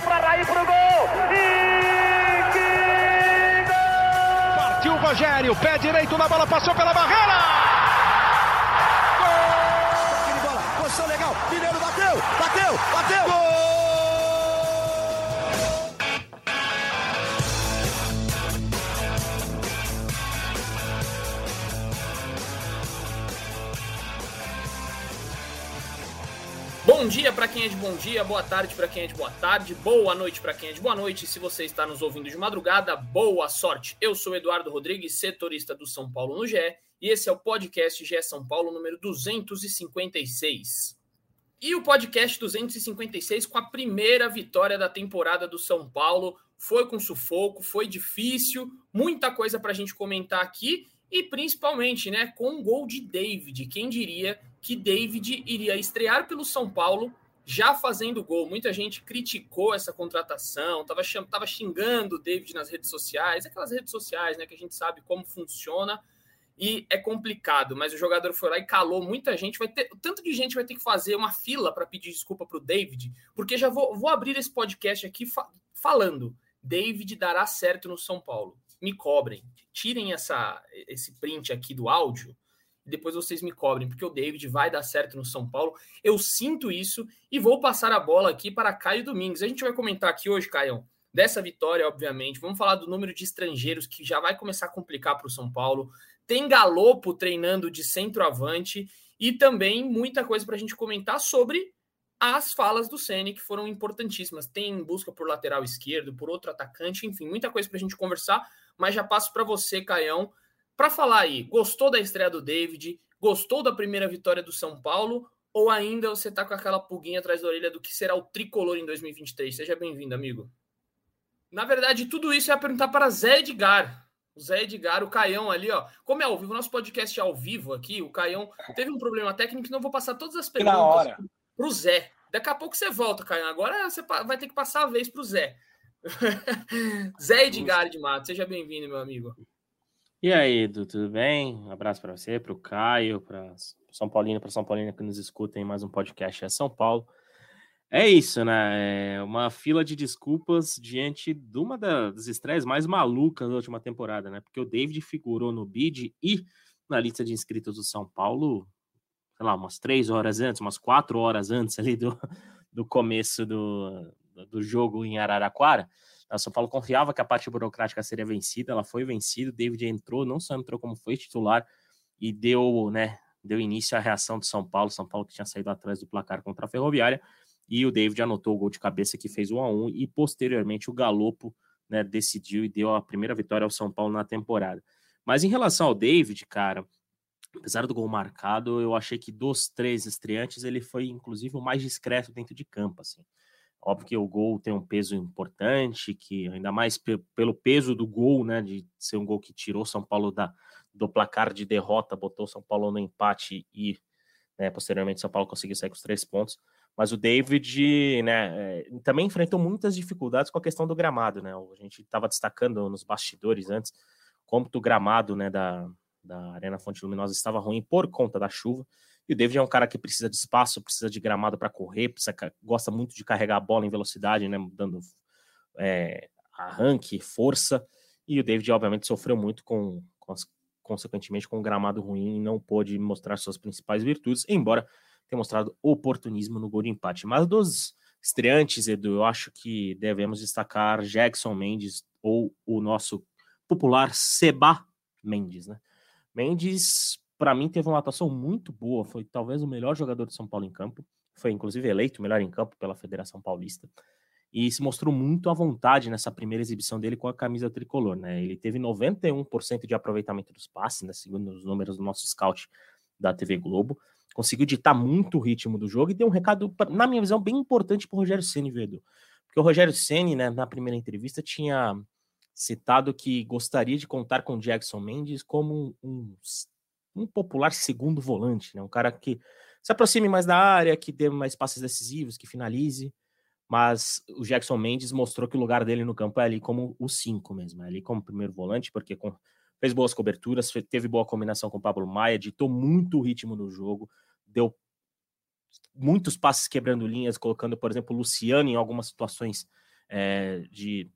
Partiu para Raí pro gol. E que gol! Partiu o Rogério, pé direito na bola, passou pela barreira. Gol! bola, posição legal. Mineiro bateu, bateu, bateu. Gol! Bom dia para quem é de bom dia, boa tarde para quem é de boa tarde, boa noite para quem é de boa noite. Se você está nos ouvindo de madrugada, boa sorte. Eu sou Eduardo Rodrigues, setorista do São Paulo no GE, e esse é o podcast GE São Paulo número 256. E o podcast 256 com a primeira vitória da temporada do São Paulo. Foi com sufoco, foi difícil, muita coisa para a gente comentar aqui e principalmente, né, com um gol de David. Quem diria que David iria estrear pelo São Paulo já fazendo gol. Muita gente criticou essa contratação, estava tava xingando o David nas redes sociais, aquelas redes sociais, né, que a gente sabe como funciona e é complicado, mas o jogador foi lá e calou muita gente. Vai ter tanto de gente vai ter que fazer uma fila para pedir desculpa para o David, porque já vou, vou abrir esse podcast aqui fa falando. David dará certo no São Paulo. Me cobrem, tirem essa, esse print aqui do áudio depois vocês me cobrem, porque o David vai dar certo no São Paulo. Eu sinto isso e vou passar a bola aqui para Caio Domingues. A gente vai comentar aqui hoje, Caio, dessa vitória, obviamente. Vamos falar do número de estrangeiros que já vai começar a complicar para o São Paulo. Tem Galopo treinando de centroavante e também muita coisa para a gente comentar sobre as falas do Ceni que foram importantíssimas. Tem busca por lateral esquerdo, por outro atacante, enfim, muita coisa para a gente conversar. Mas já passo para você, Caião, para falar aí, gostou da estreia do David? Gostou da primeira vitória do São Paulo? Ou ainda você tá com aquela pulguinha atrás da orelha do que será o tricolor em 2023? Seja bem-vindo, amigo. Na verdade, tudo isso é perguntar para Zé Edgar. O Zé Edgar, o Caião ali, ó. Como é ao vivo, nosso podcast é ao vivo aqui, o Caião teve um problema técnico, então eu vou passar todas as perguntas para o Zé. Daqui a pouco você volta, Caião. Agora você vai ter que passar a vez para o Zé. Zé Edgar de Mato, seja bem-vindo, meu amigo. E aí, Edu, tudo bem? Um abraço para você, para o Caio, para São Paulino, para São Paulina que nos escutem mais um podcast é São Paulo. É isso, né? É uma fila de desculpas diante de uma das estreias mais malucas da última temporada, né? Porque o David figurou no bid e na lista de inscritos do São Paulo, sei lá, umas três horas antes, umas quatro horas antes ali do, do começo do, do jogo em Araraquara. O São Paulo confiava que a parte burocrática seria vencida, ela foi vencida. O David entrou, não só entrou como foi titular e deu, né, deu início à reação do São Paulo. São Paulo que tinha saído atrás do placar contra a Ferroviária e o David anotou o gol de cabeça que fez 1 a 1 e posteriormente o Galopo, né, decidiu e deu a primeira vitória ao São Paulo na temporada. Mas em relação ao David, cara, apesar do gol marcado, eu achei que dos três estreantes ele foi inclusive o mais discreto dentro de campo, assim. Óbvio que o gol tem um peso importante, que ainda mais pelo peso do gol, né, de ser um gol que tirou São Paulo da, do placar de derrota, botou São Paulo no empate e né, posteriormente São Paulo conseguiu sair com os três pontos. Mas o David, né, é, também enfrentou muitas dificuldades com a questão do gramado, né? A gente estava destacando nos bastidores antes como o gramado, né, da, da Arena Fonte Luminosa estava ruim por conta da chuva. E o David é um cara que precisa de espaço, precisa de gramado para correr, precisa, gosta muito de carregar a bola em velocidade, né? Dando é, arranque, força. E o David, obviamente, sofreu muito com, com as, consequentemente, com um gramado ruim e não pôde mostrar suas principais virtudes, embora tenha mostrado oportunismo no gol de empate. Mas dos estreantes, Edu, eu acho que devemos destacar Jackson Mendes ou o nosso popular Seba Mendes, né? Mendes para mim teve uma atuação muito boa, foi talvez o melhor jogador de São Paulo em campo, foi inclusive eleito o melhor em campo pela Federação Paulista, e se mostrou muito à vontade nessa primeira exibição dele com a camisa tricolor, né? Ele teve 91% de aproveitamento dos passes, né? segundo os números do nosso scout da TV Globo, conseguiu ditar muito o ritmo do jogo e deu um recado, na minha visão, bem importante para o Rogério Ceni, Vedo. Porque o Rogério Ceni, né, na primeira entrevista, tinha citado que gostaria de contar com Jackson Mendes como um, um popular segundo volante, né? Um cara que se aproxime mais da área, que dê mais passes decisivos, que finalize. Mas o Jackson Mendes mostrou que o lugar dele no campo é ali como o 5 mesmo, é ali como primeiro volante, porque com, fez boas coberturas, teve boa combinação com o Pablo Maia, ditou muito o ritmo no jogo, deu muitos passes quebrando linhas, colocando, por exemplo, o Luciano em algumas situações é, de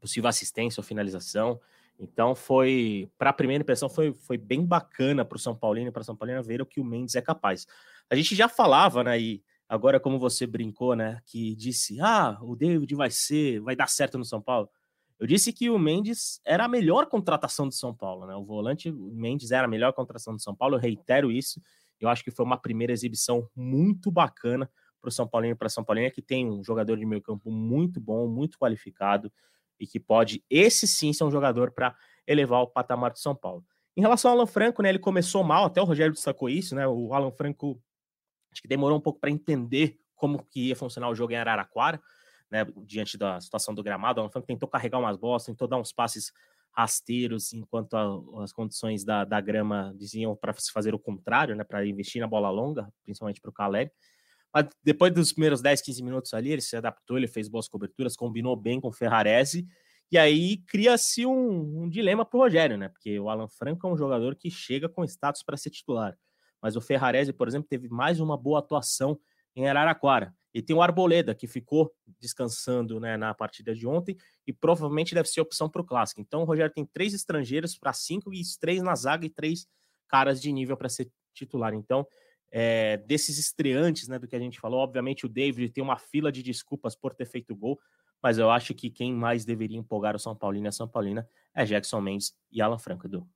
possível assistência ou finalização. Então foi, para a primeira impressão, foi, foi bem bacana para o São Paulino e para São Paulino ver o que o Mendes é capaz. A gente já falava, né? E agora, como você brincou, né? Que disse: ah, o David vai ser, vai dar certo no São Paulo. Eu disse que o Mendes era a melhor contratação do São Paulo, né? O volante Mendes era a melhor contratação do São Paulo, eu reitero isso. Eu acho que foi uma primeira exibição muito bacana para o São Paulinho para São Paulinho, que tem um jogador de meio campo muito bom, muito qualificado e que pode, esse sim, ser um jogador para elevar o patamar do São Paulo. Em relação ao Alan Franco, né, ele começou mal, até o Rogério destacou isso, né? O Alan Franco acho que demorou um pouco para entender como que ia funcionar o jogo em Araraquara né, diante da situação do gramado. O Franco tentou carregar umas bolas, tentou dar uns passes rasteiros, enquanto a, as condições da, da grama diziam para se fazer o contrário, né, para investir na bola longa, principalmente para o Caleri. Mas depois dos primeiros 10, 15 minutos ali, ele se adaptou, ele fez boas coberturas, combinou bem com o Ferrarese, e aí cria-se um, um dilema para o Rogério, né? Porque o Alan Franco é um jogador que chega com status para ser titular. Mas o Ferrarese, por exemplo, teve mais uma boa atuação em Araraquara. E tem o Arboleda, que ficou descansando né, na partida de ontem e provavelmente deve ser opção para o clássico. Então o Rogério tem três estrangeiros para cinco e três na zaga e três caras de nível para ser titular. Então, é, desses estreantes né, do que a gente falou, obviamente o David tem uma fila de desculpas por ter feito gol, mas eu acho que quem mais deveria empolgar o São Paulino e a São Paulina é Jackson Mendes e Alan Franco, Edu.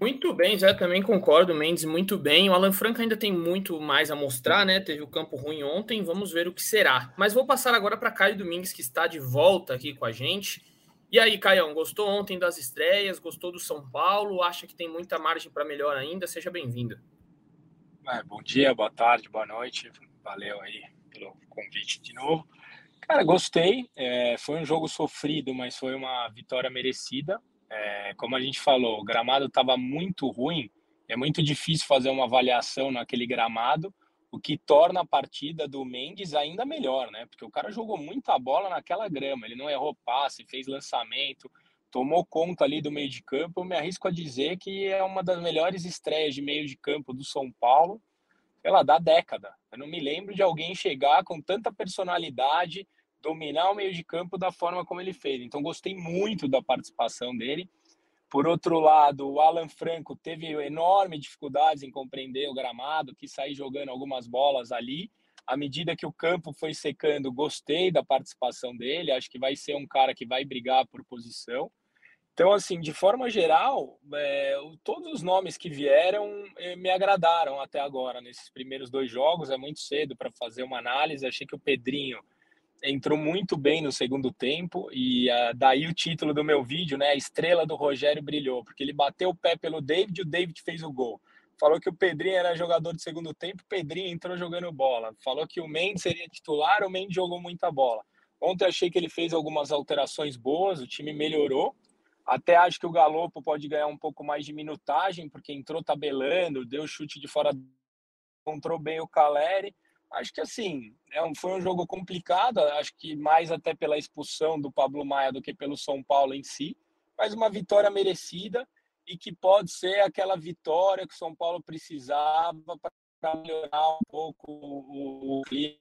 Muito bem, Zé, também concordo, Mendes, muito bem. O Alan Franco ainda tem muito mais a mostrar, né? Teve o campo ruim ontem, vamos ver o que será. Mas vou passar agora para Caio Domingues, que está de volta aqui com a gente. E aí, Caião, gostou ontem das estreias? Gostou do São Paulo? Acha que tem muita margem para melhor ainda? Seja bem-vindo. É, bom dia, boa tarde, boa noite. Valeu aí pelo convite de novo. Cara, gostei. É, foi um jogo sofrido, mas foi uma vitória merecida. É, como a gente falou, o gramado estava muito ruim, é muito difícil fazer uma avaliação naquele gramado, o que torna a partida do Mendes ainda melhor, né? Porque o cara jogou muita bola naquela grama, ele não errou passe, fez lançamento, tomou conta ali do meio de campo. Eu me arrisco a dizer que é uma das melhores estreias de meio de campo do São Paulo, sei lá, da década. Eu não me lembro de alguém chegar com tanta personalidade, dominar o meio de campo da forma como ele fez. Então, gostei muito da participação dele. Por outro lado, o Alan Franco teve enorme dificuldades em compreender o gramado, que sair jogando algumas bolas ali. À medida que o campo foi secando, gostei da participação dele. Acho que vai ser um cara que vai brigar por posição. Então, assim, de forma geral, é, todos os nomes que vieram é, me agradaram até agora nesses primeiros dois jogos. É muito cedo para fazer uma análise. Achei que o Pedrinho entrou muito bem no segundo tempo e uh, daí o título do meu vídeo, né? A estrela do Rogério brilhou, porque ele bateu o pé pelo David e o David fez o gol. Falou que o Pedrinho era jogador de segundo tempo, o Pedrinho entrou jogando bola. Falou que o Mendes seria titular, o Mendes jogou muita bola. Ontem achei que ele fez algumas alterações boas, o time melhorou. Até acho que o Galopo pode ganhar um pouco mais de minutagem, porque entrou tabelando, deu chute de fora, encontrou bem o Caleri Acho que assim, é foi um jogo complicado, acho que mais até pela expulsão do Pablo Maia do que pelo São Paulo em si, mas uma vitória merecida e que pode ser aquela vitória que o São Paulo precisava para melhorar um pouco o, o clima.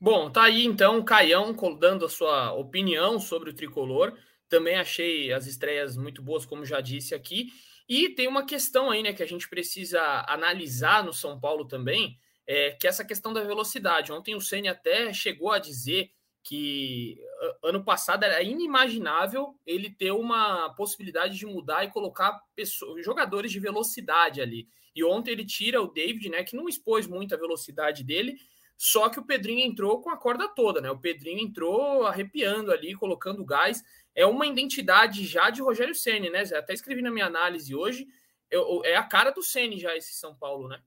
Bom, tá aí então o Caião dando a sua opinião sobre o tricolor. Também achei as estreias muito boas, como já disse aqui. E tem uma questão aí, né, que a gente precisa analisar no São Paulo também, é, que é essa questão da velocidade. Ontem o Ceni até chegou a dizer que ano passado era inimaginável ele ter uma possibilidade de mudar e colocar pessoas, jogadores de velocidade ali. E ontem ele tira o David, né, que não expôs muito a velocidade dele, só que o Pedrinho entrou com a corda toda, né? O Pedrinho entrou arrepiando ali, colocando gás. É uma identidade já de Rogério Ceni, né? Até escrevi na minha análise hoje, eu, é a cara do Ceni já esse São Paulo, né?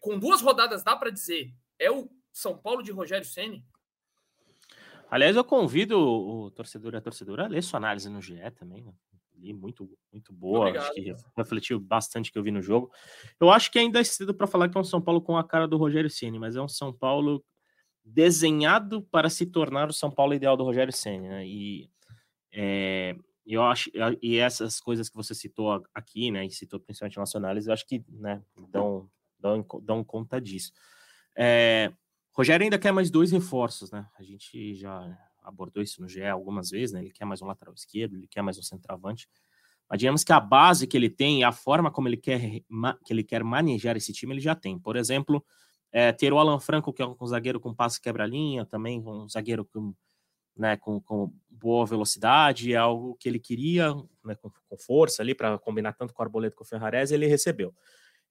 Com duas rodadas dá para dizer, é o São Paulo de Rogério Ceni? Aliás, eu convido o torcedor e a torcedora a ler sua análise no GE também, né? Muito, muito boa, Obrigado, acho que refletiu bastante o que eu vi no jogo. Eu acho que ainda é cedo para falar que é um São Paulo com a cara do Rogério Ceni, mas é um São Paulo desenhado para se tornar o São Paulo ideal do Rogério Ceni, né? E é, eu acho e essas coisas que você citou aqui, né, e citou principalmente nacionais, eu acho que, né, dão dão, dão conta disso. É, Rogério ainda quer mais dois reforços, né? A gente já abordou isso no GE algumas vezes, né? Ele quer mais um lateral esquerdo, ele quer mais um centroavante. Mas digamos que a base que ele tem e a forma como ele quer, que ele quer manejar esse time, ele já tem. Por exemplo, é, ter o Alan Franco, que é um zagueiro com passe quebra-linha, também um zagueiro com, né, com, com, boa velocidade, é algo que ele queria, né, com, com, força ali, para combinar tanto com o Arboleda com o Ferrarese, ele recebeu.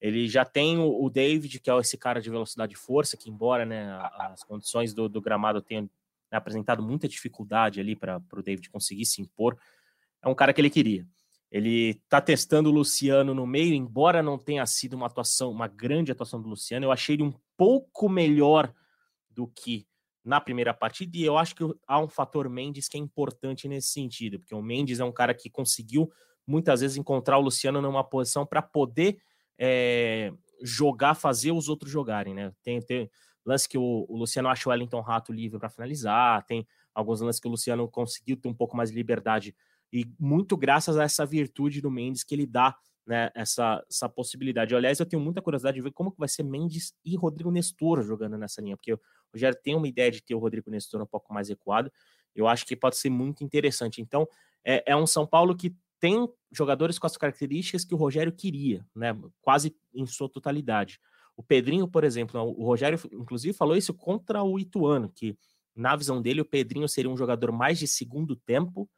Ele já tem o, o, David, que é esse cara de velocidade e força, que embora né, as condições do, do gramado tenham apresentado muita dificuldade ali para o David conseguir se impor, é um cara que ele queria. Ele está testando o Luciano no meio, embora não tenha sido uma atuação, uma grande atuação do Luciano, eu achei ele um pouco melhor do que na primeira partida, e eu acho que há um fator Mendes que é importante nesse sentido, porque o Mendes é um cara que conseguiu muitas vezes encontrar o Luciano numa posição para poder é, jogar, fazer os outros jogarem, né? Tem, tem lance que o, o Luciano acha o Wellington Rato livre para finalizar, tem alguns lances que o Luciano conseguiu ter um pouco mais de liberdade e muito graças a essa virtude do Mendes que ele dá né, essa, essa possibilidade. Aliás, eu tenho muita curiosidade de ver como que vai ser Mendes e Rodrigo Nestor jogando nessa linha, porque o Rogério tem uma ideia de ter o Rodrigo Nestor um pouco mais recuado. Eu acho que pode ser muito interessante. Então, é, é um São Paulo que tem jogadores com as características que o Rogério queria, né, quase em sua totalidade. O Pedrinho, por exemplo, o Rogério, inclusive, falou isso contra o Ituano, que na visão dele, o Pedrinho seria um jogador mais de segundo tempo,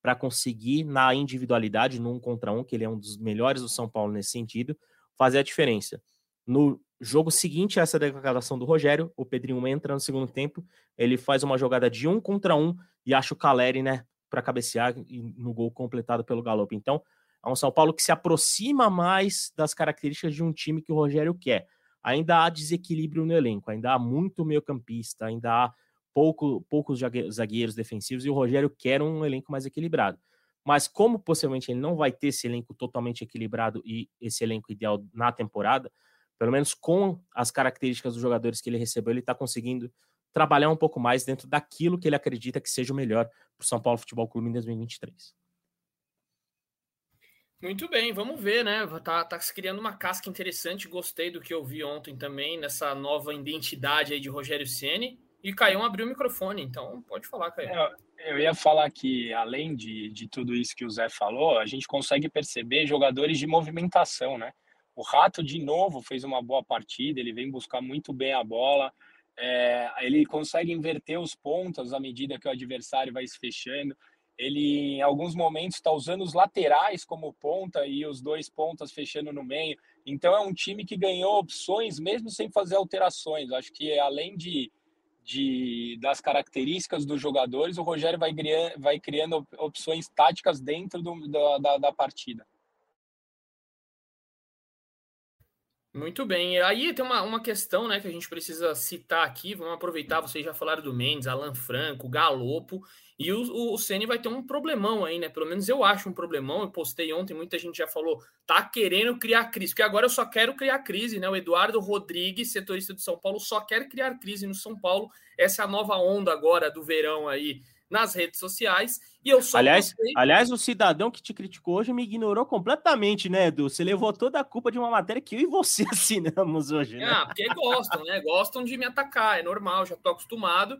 para conseguir, na individualidade, num contra um, que ele é um dos melhores do São Paulo nesse sentido, fazer a diferença. No jogo seguinte a essa declaração do Rogério, o Pedrinho entra no segundo tempo, ele faz uma jogada de um contra um e acha o Caleri, né, para cabecear no gol completado pelo Galope. Então, é um São Paulo que se aproxima mais das características de um time que o Rogério quer. Ainda há desequilíbrio no elenco, ainda há muito meio-campista, ainda há pouco, poucos zagueiros defensivos e o Rogério quer um elenco mais equilibrado. Mas como possivelmente ele não vai ter esse elenco totalmente equilibrado e esse elenco ideal na temporada, pelo menos com as características dos jogadores que ele recebeu, ele está conseguindo trabalhar um pouco mais dentro daquilo que ele acredita que seja o melhor para o São Paulo Futebol Clube em 2023. Muito bem, vamos ver, né? Tá, tá se criando uma casca interessante. Gostei do que eu vi ontem também, nessa nova identidade aí de Rogério Ceni e Caião abriu o microfone, então pode falar, Caião. Eu, eu ia falar que, além de, de tudo isso que o Zé falou, a gente consegue perceber jogadores de movimentação, né? O Rato, de novo, fez uma boa partida, ele vem buscar muito bem a bola, é, ele consegue inverter os pontos à medida que o adversário vai se fechando. Ele, em alguns momentos, está usando os laterais como ponta e os dois pontas fechando no meio. Então, é um time que ganhou opções mesmo sem fazer alterações. Acho que, além de de, das características dos jogadores, o Rogério vai, vai criando opções táticas dentro do, da, da, da partida. Muito bem. Aí tem uma, uma questão né, que a gente precisa citar aqui. Vamos aproveitar, vocês já falaram do Mendes, Alan Franco, Galopo. E o, o Ceni vai ter um problemão aí, né? Pelo menos eu acho um problemão. Eu postei ontem, muita gente já falou, tá querendo criar crise, porque agora eu só quero criar crise, né? O Eduardo Rodrigues, setorista de São Paulo, só quer criar crise no São Paulo. Essa é a nova onda agora do verão aí nas redes sociais. E eu só aliás, postei... aliás, o cidadão que te criticou hoje me ignorou completamente, né, Edu? Você levou toda a culpa de uma matéria que eu e você assinamos hoje, né? Ah, porque gostam, né? Gostam de me atacar, é normal, já tô acostumado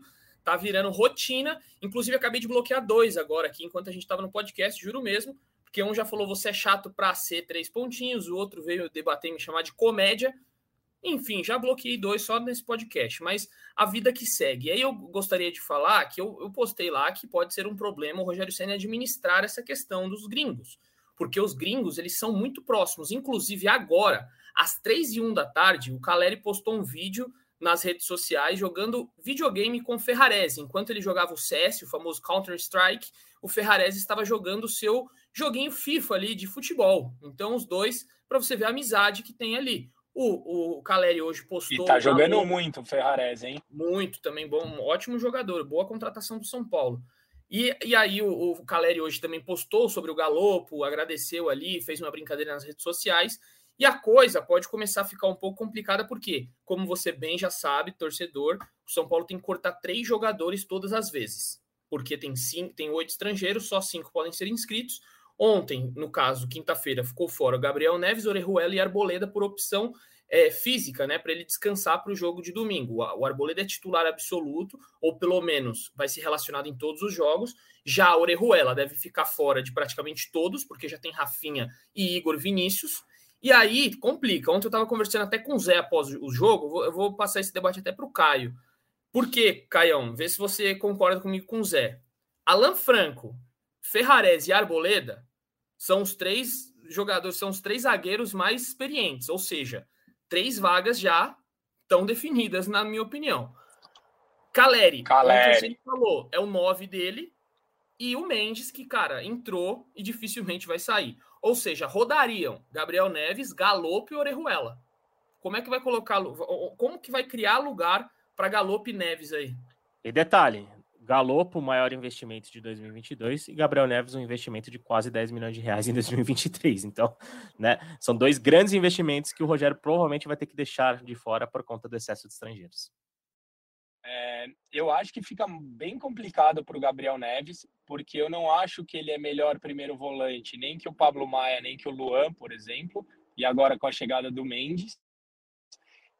tá virando rotina. Inclusive, acabei de bloquear dois agora aqui, enquanto a gente estava no podcast, juro mesmo, porque um já falou você é chato para ser três pontinhos, o outro veio debater e me chamar de comédia. Enfim, já bloqueei dois só nesse podcast, mas a vida que segue. E aí eu gostaria de falar que eu, eu postei lá que pode ser um problema o Rogério Senna administrar essa questão dos gringos, porque os gringos eles são muito próximos. Inclusive agora, às três e um da tarde, o Caleri postou um vídeo nas redes sociais jogando videogame com Ferrarese. Enquanto ele jogava o CS, o famoso Counter-Strike, o Ferrarese estava jogando o seu joguinho FIFA ali de futebol. Então, os dois, para você ver a amizade que tem ali. O, o Caleri hoje postou. E tá jogando muito muito o Ferrarese, hein? Muito também, bom, ótimo jogador, boa contratação do São Paulo. E, e aí o, o Caleri hoje também postou sobre o Galopo, agradeceu ali, fez uma brincadeira nas redes sociais. E a coisa pode começar a ficar um pouco complicada, porque, como você bem já sabe, torcedor, o São Paulo tem que cortar três jogadores todas as vezes. Porque tem cinco, tem oito estrangeiros, só cinco podem ser inscritos. Ontem, no caso, quinta-feira, ficou fora Gabriel Neves, Orejuela e Arboleda por opção é, física, né, para ele descansar para o jogo de domingo. O Arboleda é titular absoluto, ou pelo menos vai ser relacionado em todos os jogos. Já a Orejuela deve ficar fora de praticamente todos, porque já tem Rafinha e Igor Vinícius. E aí complica. Ontem eu estava conversando até com o Zé após o jogo. Eu vou, passar esse debate até para o Caio. Por quê, Caião? Vê se você concorda comigo com o Zé. Alan Franco, Ferrares e Arboleda são os três jogadores, são os três zagueiros mais experientes, ou seja, três vagas já estão definidas, na minha opinião. Caleri, Caleri. como você falou, é o 9 dele, e o Mendes, que, cara, entrou e dificilmente vai sair. Ou seja, rodariam Gabriel Neves, Galopo e Orejuela. Como é que vai colocar, como que vai criar lugar para Galopo e Neves aí? E detalhe, Galopo, maior investimento de 2022, e Gabriel Neves, um investimento de quase 10 milhões de reais em 2023. Então, né, são dois grandes investimentos que o Rogério provavelmente vai ter que deixar de fora por conta do excesso de estrangeiros. É, eu acho que fica bem complicado para o Gabriel Neves, porque eu não acho que ele é melhor primeiro volante, nem que o Pablo Maia, nem que o Luan, por exemplo, e agora com a chegada do Mendes.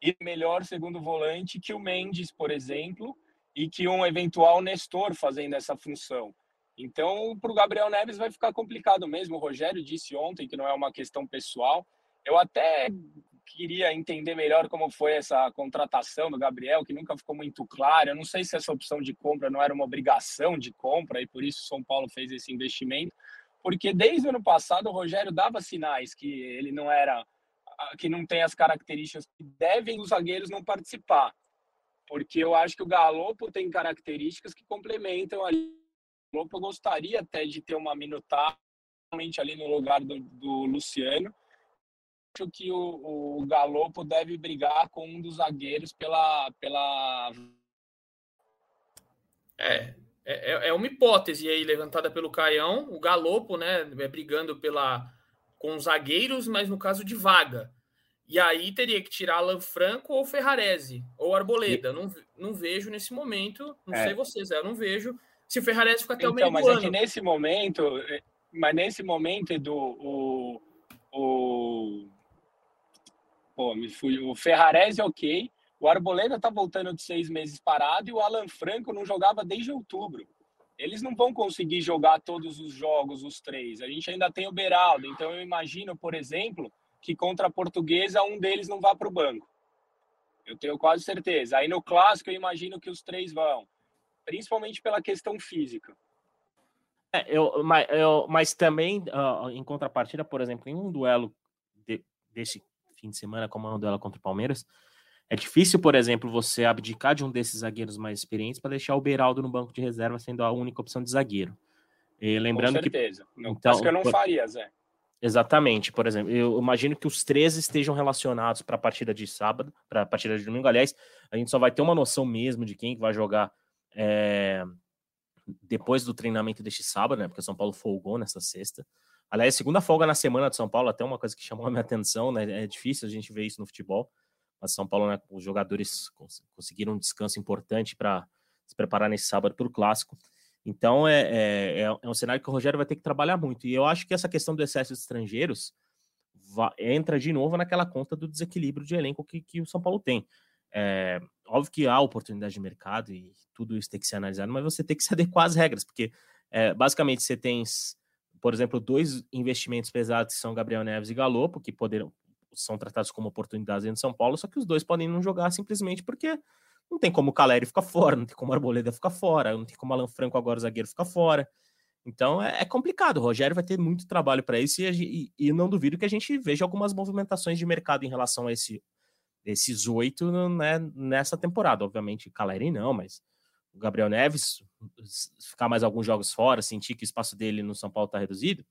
E melhor segundo volante que o Mendes, por exemplo, e que um eventual Nestor fazendo essa função. Então, para o Gabriel Neves vai ficar complicado mesmo. O Rogério disse ontem que não é uma questão pessoal. Eu até queria entender melhor como foi essa contratação do Gabriel, que nunca ficou muito claro. Eu não sei se essa opção de compra não era uma obrigação de compra e por isso São Paulo fez esse investimento, porque desde o ano passado o Rogério dava sinais que ele não era que não tem as características que devem os zagueiros não participar porque eu acho que o Galopo tem características que complementam ali. O Galopo gostaria até de ter uma minutagem ali no lugar do, do Luciano. Acho que o, o Galopo deve brigar com um dos zagueiros pela. pela... É, é, é uma hipótese aí levantada pelo Caião, o Galopo, né, é brigando pela com os zagueiros, mas no caso de vaga. E aí teria que tirar Alan Franco ou Ferrarese, ou Arboleda. Não, não vejo nesse momento, não é. sei vocês, eu não vejo. Se o Ferrarese ficar até então, o meio mas do é ano. que nesse momento, é, mas nesse momento, Edu, o, o, pô, me fui, o Ferrarese ok, o Arboleda tá voltando de seis meses parado e o Alan Franco não jogava desde outubro. Eles não vão conseguir jogar todos os jogos, os três. A gente ainda tem o Beraldo, então eu imagino, por exemplo, que contra a portuguesa um deles não vá para o banco. Eu tenho quase certeza. Aí no clássico eu imagino que os três vão, principalmente pela questão física. É, eu, mas, eu, mas também, uh, em contrapartida, por exemplo, em um duelo de, desse fim de semana, como é um duelo contra o Palmeiras, é difícil, por exemplo, você abdicar de um desses zagueiros mais experientes para deixar o Beraldo no banco de reserva sendo a única opção de zagueiro. E lembrando Com certeza. que. então, acho que eu não faria, Zé. Exatamente, por exemplo, eu imagino que os três estejam relacionados para a partida de sábado, para a partida de domingo. Aliás, a gente só vai ter uma noção mesmo de quem vai jogar é, depois do treinamento deste sábado, né? Porque o São Paulo folgou nessa sexta. Aliás, segunda folga na semana de São Paulo, até uma coisa que chamou a minha atenção, né? É difícil a gente ver isso no futebol, mas São Paulo, né, os jogadores conseguiram um descanso importante para se preparar nesse sábado para o clássico. Então é, é, é, um cenário que o Rogério vai ter que trabalhar muito. E eu acho que essa questão do excesso de estrangeiros vai, entra de novo naquela conta do desequilíbrio de elenco que, que o São Paulo tem. É, óbvio que há oportunidade de mercado e tudo isso tem que ser analisado, mas você tem que se adequar às regras, porque é, basicamente você tem, por exemplo, dois investimentos pesados que são Gabriel Neves e Galopo, que poderão, são tratados como oportunidades dentro de São Paulo, só que os dois podem não jogar simplesmente porque não tem como o Caleri ficar fora, não tem como o Arboleda ficar fora, não tem como o Alan Franco agora o zagueiro ficar fora. Então é, é complicado. O Rogério vai ter muito trabalho para isso e, e, e, não duvido que a gente veja algumas movimentações de mercado em relação a esse, esses oito né, nessa temporada. Obviamente, Caleri não, mas o Gabriel Neves ficar mais alguns jogos fora, sentir que o espaço dele no São Paulo está reduzido,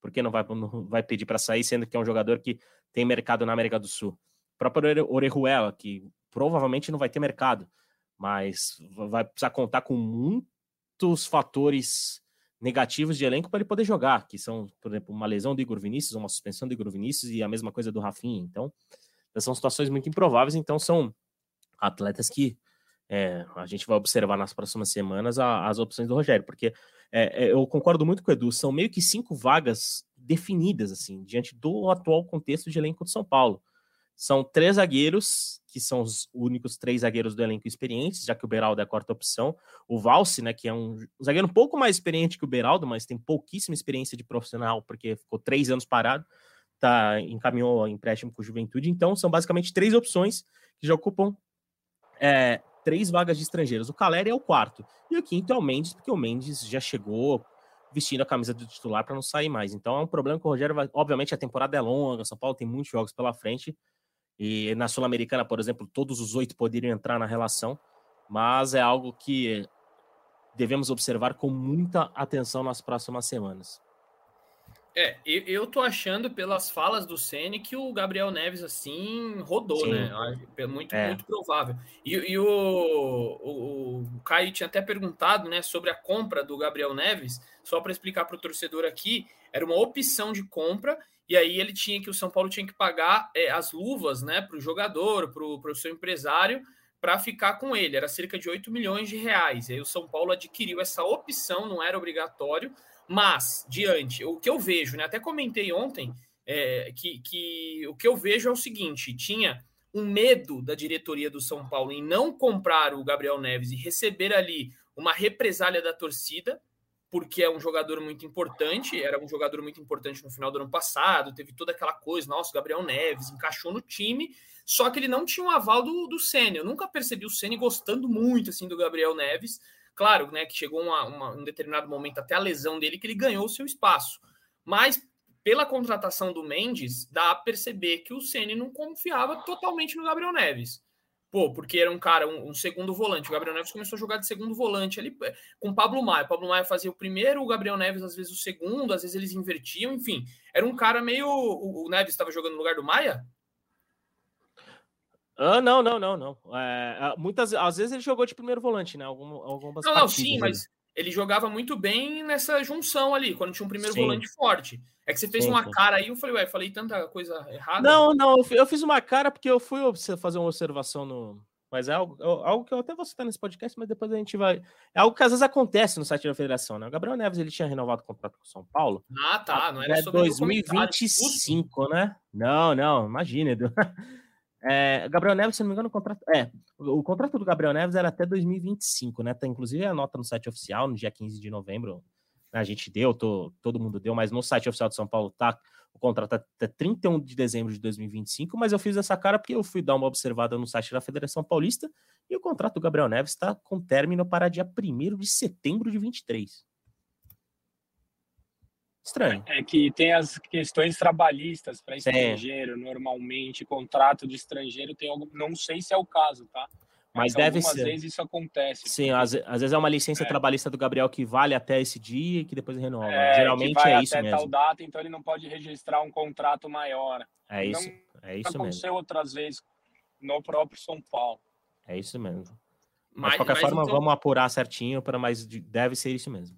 porque não vai, não vai pedir para sair, sendo que é um jogador que tem mercado na América do Sul. O próprio Orejuela, que provavelmente não vai ter mercado, mas vai precisar contar com muitos fatores negativos de elenco para ele poder jogar, que são, por exemplo, uma lesão do Igor Vinícius, uma suspensão do Igor Vinícius e a mesma coisa do Rafinha. Então, são situações muito improváveis, então são atletas que é, a gente vai observar nas próximas semanas a, as opções do Rogério, porque é, é, eu concordo muito com o Edu, são meio que cinco vagas definidas, assim, diante do atual contexto de elenco de São Paulo. São três zagueiros, que são os únicos três zagueiros do elenco experientes, já que o Beraldo é a quarta opção. O Valse, né, que é um zagueiro um pouco mais experiente que o Beraldo, mas tem pouquíssima experiência de profissional, porque ficou três anos parado, tá, encaminhou empréstimo com Juventude. Então, são basicamente três opções que já ocupam é, três vagas de estrangeiros. O Caleri é o quarto. E o quinto é o Mendes, porque o Mendes já chegou vestindo a camisa do titular para não sair mais. Então é um problema que o Rogério vai. Obviamente a temporada é longa, São Paulo tem muitos jogos pela frente. E na Sul-Americana, por exemplo, todos os oito poderiam entrar na relação, mas é algo que devemos observar com muita atenção nas próximas semanas. É, eu, eu tô achando pelas falas do Ceni que o Gabriel Neves assim rodou, Sim. né? É muito, é. muito provável. E, e o, o, o, Caio tinha até perguntado, né, sobre a compra do Gabriel Neves. Só para explicar para o torcedor aqui, era uma opção de compra e aí ele tinha que o São Paulo tinha que pagar é, as luvas, né, para o jogador, para o seu empresário, para ficar com ele. Era cerca de 8 milhões de reais. E aí o São Paulo adquiriu essa opção, não era obrigatório, mas diante o que eu vejo, né, até comentei ontem é, que, que o que eu vejo é o seguinte: tinha um medo da diretoria do São Paulo em não comprar o Gabriel Neves e receber ali uma represália da torcida porque é um jogador muito importante, era um jogador muito importante no final do ano passado, teve toda aquela coisa, nossa, Gabriel Neves encaixou no time, só que ele não tinha um aval do, do Senna. Eu nunca percebi o Senna gostando muito assim do Gabriel Neves. Claro, né, que chegou uma, uma, um determinado momento até a lesão dele que ele ganhou o seu espaço. Mas pela contratação do Mendes, dá a perceber que o Senna não confiava totalmente no Gabriel Neves. Pô, porque era um cara, um, um, segundo volante. O Gabriel Neves começou a jogar de segundo volante ali é, com o Pablo Maia. O Pablo Maia fazia o primeiro, o Gabriel Neves às vezes o segundo, às vezes eles invertiam, enfim. Era um cara meio. O, o Neves estava jogando no lugar do Maia? Ah, não, não, não, não. É, muitas, às vezes ele jogou de primeiro volante, né? Algum, algumas não, não, sim, mas ele jogava muito bem nessa junção ali, quando tinha um primeiro sim. volante forte. É que você fez sim, uma sim. cara aí, eu falei, ué, falei tanta coisa errada. Não, não, eu fiz uma cara porque eu fui fazer uma observação no. Mas é algo, algo que eu até vou citar nesse podcast, mas depois a gente vai. É algo que às vezes acontece no site da federação, né? O Gabriel Neves ele tinha renovado o contrato com o São Paulo. Ah, tá. Não era é 2025, né? Não, não, imagina, Edu. É, Gabriel Neves, se não me engano, o contrato. É, o contrato do Gabriel Neves era até 2025, né? Tá, inclusive a nota no site oficial, no dia 15 de novembro, né, a gente deu, tô, todo mundo deu, mas no site oficial de São Paulo tá o contrato até 31 de dezembro de 2025, mas eu fiz essa cara porque eu fui dar uma observada no site da Federação Paulista e o contrato do Gabriel Neves está com término para dia 1 de setembro de 23. Estranho. É que tem as questões trabalhistas para estrangeiro, Sim. normalmente, contrato de estrangeiro tem algum. Não sei se é o caso, tá? Mas, Mas deve ser. Às vezes isso acontece. Sim, às, às, vezes é uma licença é. trabalhista do Gabriel que vale até esse dia e que depois renova. É, Geralmente é isso até mesmo. tal data, então ele não pode registrar um contrato maior. É isso, não, é isso aconteceu mesmo. aconteceu outras vezes no próprio São Paulo. É isso mesmo. Mas, mas de qualquer mas forma, então... vamos apurar certinho, para mas deve ser isso mesmo.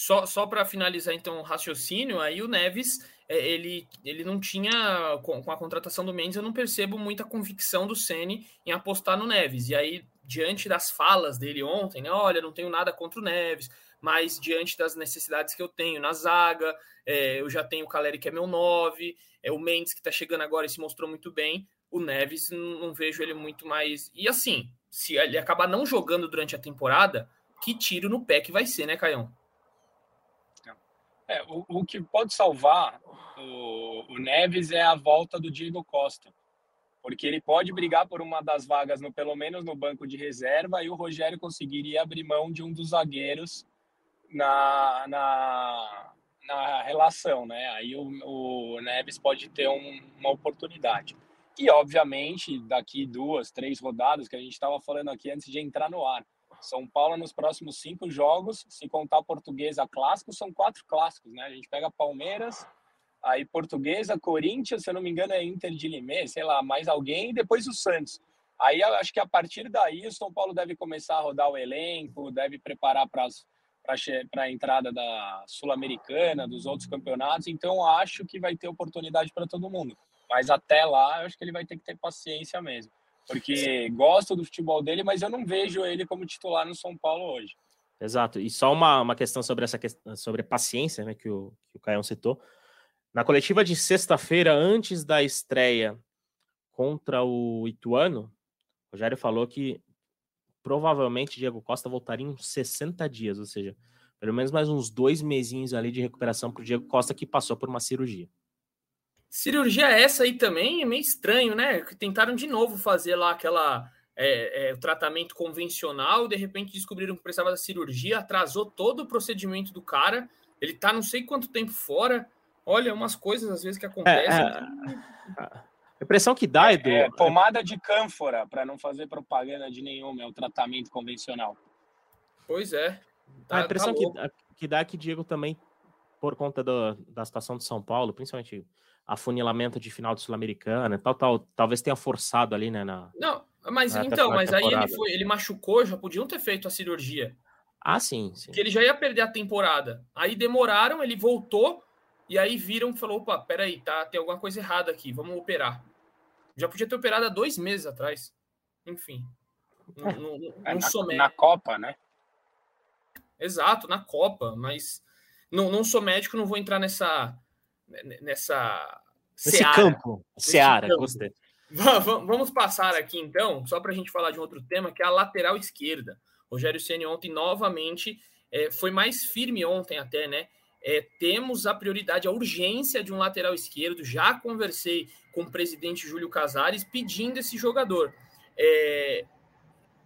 Só, só para finalizar então o raciocínio, aí o Neves é, ele, ele não tinha, com, a contratação do Mendes, eu não percebo muita convicção do Ceni em apostar no Neves. E aí, diante das falas dele ontem, né? Olha, não tenho nada contra o Neves, mas diante das necessidades que eu tenho na zaga, é, eu já tenho o Caleri que é meu 9, é o Mendes que está chegando agora e se mostrou muito bem. O Neves não, não vejo ele muito mais. E assim, se ele acabar não jogando durante a temporada, que tiro no pé que vai ser, né, Caião? É, o, o, que pode salvar o, o, Neves é a volta do Diego Costa, porque ele pode brigar por uma das vagas, no, pelo menos no banco de reserva, e o Rogério conseguiria abrir mão de um dos zagueiros na, na, na relação, né? Aí o, o Neves pode ter um, uma oportunidade. E, obviamente, daqui duas, três rodadas, que a gente estava falando aqui antes de entrar no ar, são Paulo nos próximos cinco jogos, se contar portuguesa clássico, são quatro clássicos, né? A gente pega Palmeiras, aí Portuguesa, Corinthians, se eu não me engano é Inter de Limé, sei lá, mais alguém, e depois o Santos. Aí acho que a partir daí o São Paulo deve começar a rodar o elenco, deve preparar para a entrada da Sul-Americana, dos outros campeonatos, então acho que vai ter oportunidade para todo mundo. Mas até lá, eu acho que ele vai ter que ter paciência mesmo porque gosto do futebol dele, mas eu não vejo ele como titular no São Paulo hoje. Exato. E só uma, uma questão sobre essa questão, sobre paciência, né, que o, que o Caião citou. Na coletiva de sexta-feira, antes da estreia contra o Ituano, o Rogério falou que provavelmente Diego Costa voltaria em 60 dias, ou seja, pelo menos mais uns dois mesinhos ali de recuperação para o Diego Costa que passou por uma cirurgia. Cirurgia essa aí também é meio estranho, né? Tentaram de novo fazer lá aquela é, é, o tratamento convencional, de repente descobriram que precisava da cirurgia, atrasou todo o procedimento do cara. Ele tá não sei quanto tempo fora. Olha, umas coisas às vezes que acontecem. É, é a impressão que dá, Edu. É, pomada de cânfora, para não fazer propaganda de nenhuma, é o tratamento convencional. Pois é. Tá, a impressão tá que, que dá é que Diego também, por conta do, da situação de São Paulo, principalmente afunilamento de final de Sul-Americana, tal, tal, talvez tenha forçado ali, né? Na, não, mas então, mas aí ele foi, ele machucou, já podiam ter feito a cirurgia. Ah, sim, sim. Que ele já ia perder a temporada. Aí demoraram, ele voltou e aí viram e falou: opa, peraí, tá, tem alguma coisa errada aqui, vamos operar. Já podia ter operado há dois meses atrás. Enfim. Não, não, não é, na, na Copa, né? Exato, na Copa, mas não, não sou médico, não vou entrar nessa nessa Nesse seara, campo, Seara, gostei. Vamos passar aqui então, só para a gente falar de um outro tema, que é a lateral esquerda. Rogério Ceni ontem novamente é, foi mais firme ontem até, né? É, temos a prioridade, a urgência de um lateral esquerdo. Já conversei com o presidente Júlio Casares pedindo esse jogador. É,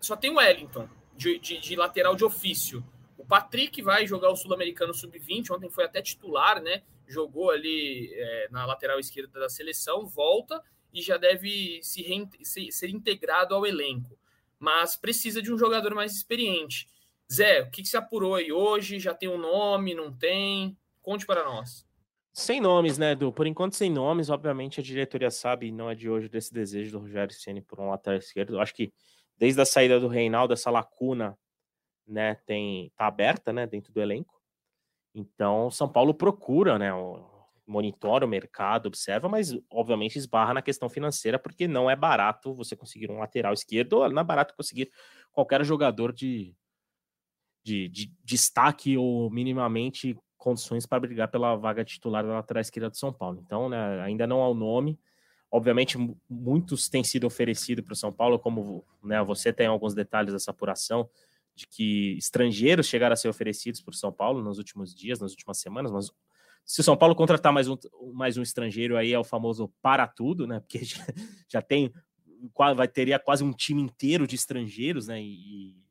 só tem o Wellington de, de, de, lateral de ofício. O Patrick vai jogar o Sul-Americano Sub-20, ontem foi até titular, né? Jogou ali é, na lateral esquerda da seleção, volta e já deve se, se ser integrado ao elenco. Mas precisa de um jogador mais experiente. Zé, o que, que se apurou aí hoje? Já tem um nome, não tem? Conte para nós. Sem nomes, né, Edu? Por enquanto, sem nomes. Obviamente, a diretoria sabe, não é de hoje, desse desejo do Rogério Ceni por um lateral esquerdo. Acho que desde a saída do Reinaldo, essa lacuna né, tem tá aberta, né, dentro do elenco. Então, São Paulo procura, né, monitora o mercado, observa, mas obviamente esbarra na questão financeira, porque não é barato você conseguir um lateral esquerdo, ou não é barato conseguir qualquer jogador de, de, de destaque ou minimamente condições para brigar pela vaga titular da lateral esquerda de São Paulo. Então, né, ainda não há o nome. Obviamente, muitos têm sido oferecidos para o São Paulo, como né, você tem alguns detalhes dessa apuração, de que estrangeiros chegaram a ser oferecidos por São Paulo nos últimos dias, nas últimas semanas, mas se o São Paulo contratar mais um, mais um estrangeiro, aí é o famoso para tudo, né? Porque já, já tem, vai teria quase um time inteiro de estrangeiros, né? E, e,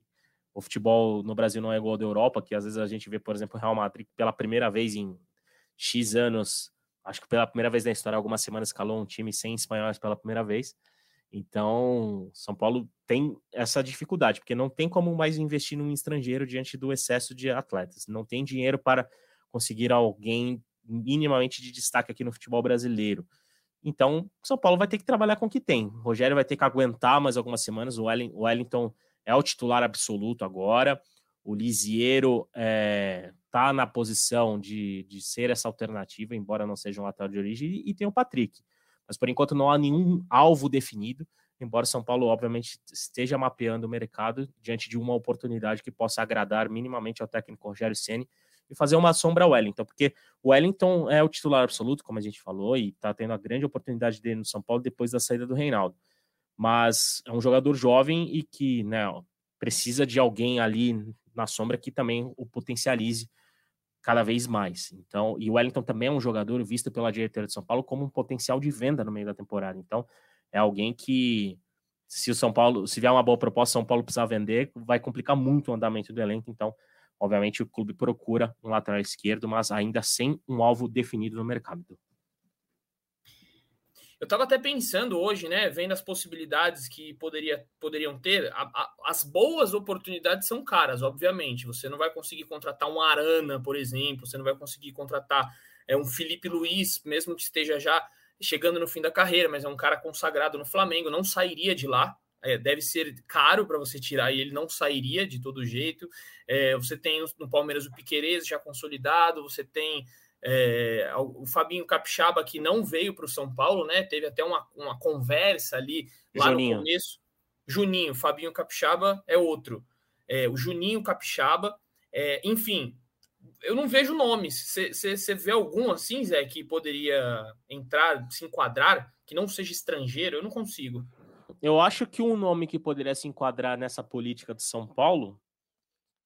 o futebol no Brasil não é igual ao da Europa, que às vezes a gente vê, por exemplo, o Real Madrid pela primeira vez em X anos, acho que pela primeira vez na história, algumas semanas escalou um time sem espanhóis pela primeira vez. Então, São Paulo tem essa dificuldade, porque não tem como mais investir num estrangeiro diante do excesso de atletas. Não tem dinheiro para conseguir alguém minimamente de destaque aqui no futebol brasileiro. Então, São Paulo vai ter que trabalhar com o que tem. O Rogério vai ter que aguentar mais algumas semanas. O Wellington é o titular absoluto agora. O Lisiero está é, tá na posição de, de ser essa alternativa, embora não seja um lateral de origem, e, e tem o Patrick. Mas por enquanto não há nenhum alvo definido, embora São Paulo, obviamente, esteja mapeando o mercado diante de uma oportunidade que possa agradar minimamente ao técnico Rogério Ceni e fazer uma sombra ao Wellington, porque o Wellington é o titular absoluto, como a gente falou, e está tendo a grande oportunidade dele no São Paulo depois da saída do Reinaldo. Mas é um jogador jovem e que né, precisa de alguém ali na sombra que também o potencialize cada vez mais. Então, e o Wellington também é um jogador visto pela diretoria de São Paulo como um potencial de venda no meio da temporada. Então, é alguém que se o São Paulo, se vier uma boa proposta, São Paulo precisar vender, vai complicar muito o andamento do elenco. Então, Obviamente, o clube procura um lateral esquerdo, mas ainda sem um alvo definido no mercado. Eu estava até pensando hoje, né, vendo as possibilidades que poderia, poderiam ter. A, a, as boas oportunidades são caras, obviamente. Você não vai conseguir contratar um Arana, por exemplo, você não vai conseguir contratar é, um Felipe Luiz, mesmo que esteja já chegando no fim da carreira, mas é um cara consagrado no Flamengo, não sairia de lá é, deve ser caro para você tirar e ele não sairia de todo jeito. É, você tem no Palmeiras o Piquerez já consolidado, você tem é, o Fabinho Capixaba que não veio para o São Paulo, né? Teve até uma, uma conversa ali lá Juninho. no começo. Juninho, Fabinho Capixaba é outro. É, o Juninho Capixaba É, enfim, eu não vejo nomes. Você vê algum assim, Zé, que poderia entrar, se enquadrar, que não seja estrangeiro? Eu não consigo. Eu acho que um nome que poderia se enquadrar nessa política de São Paulo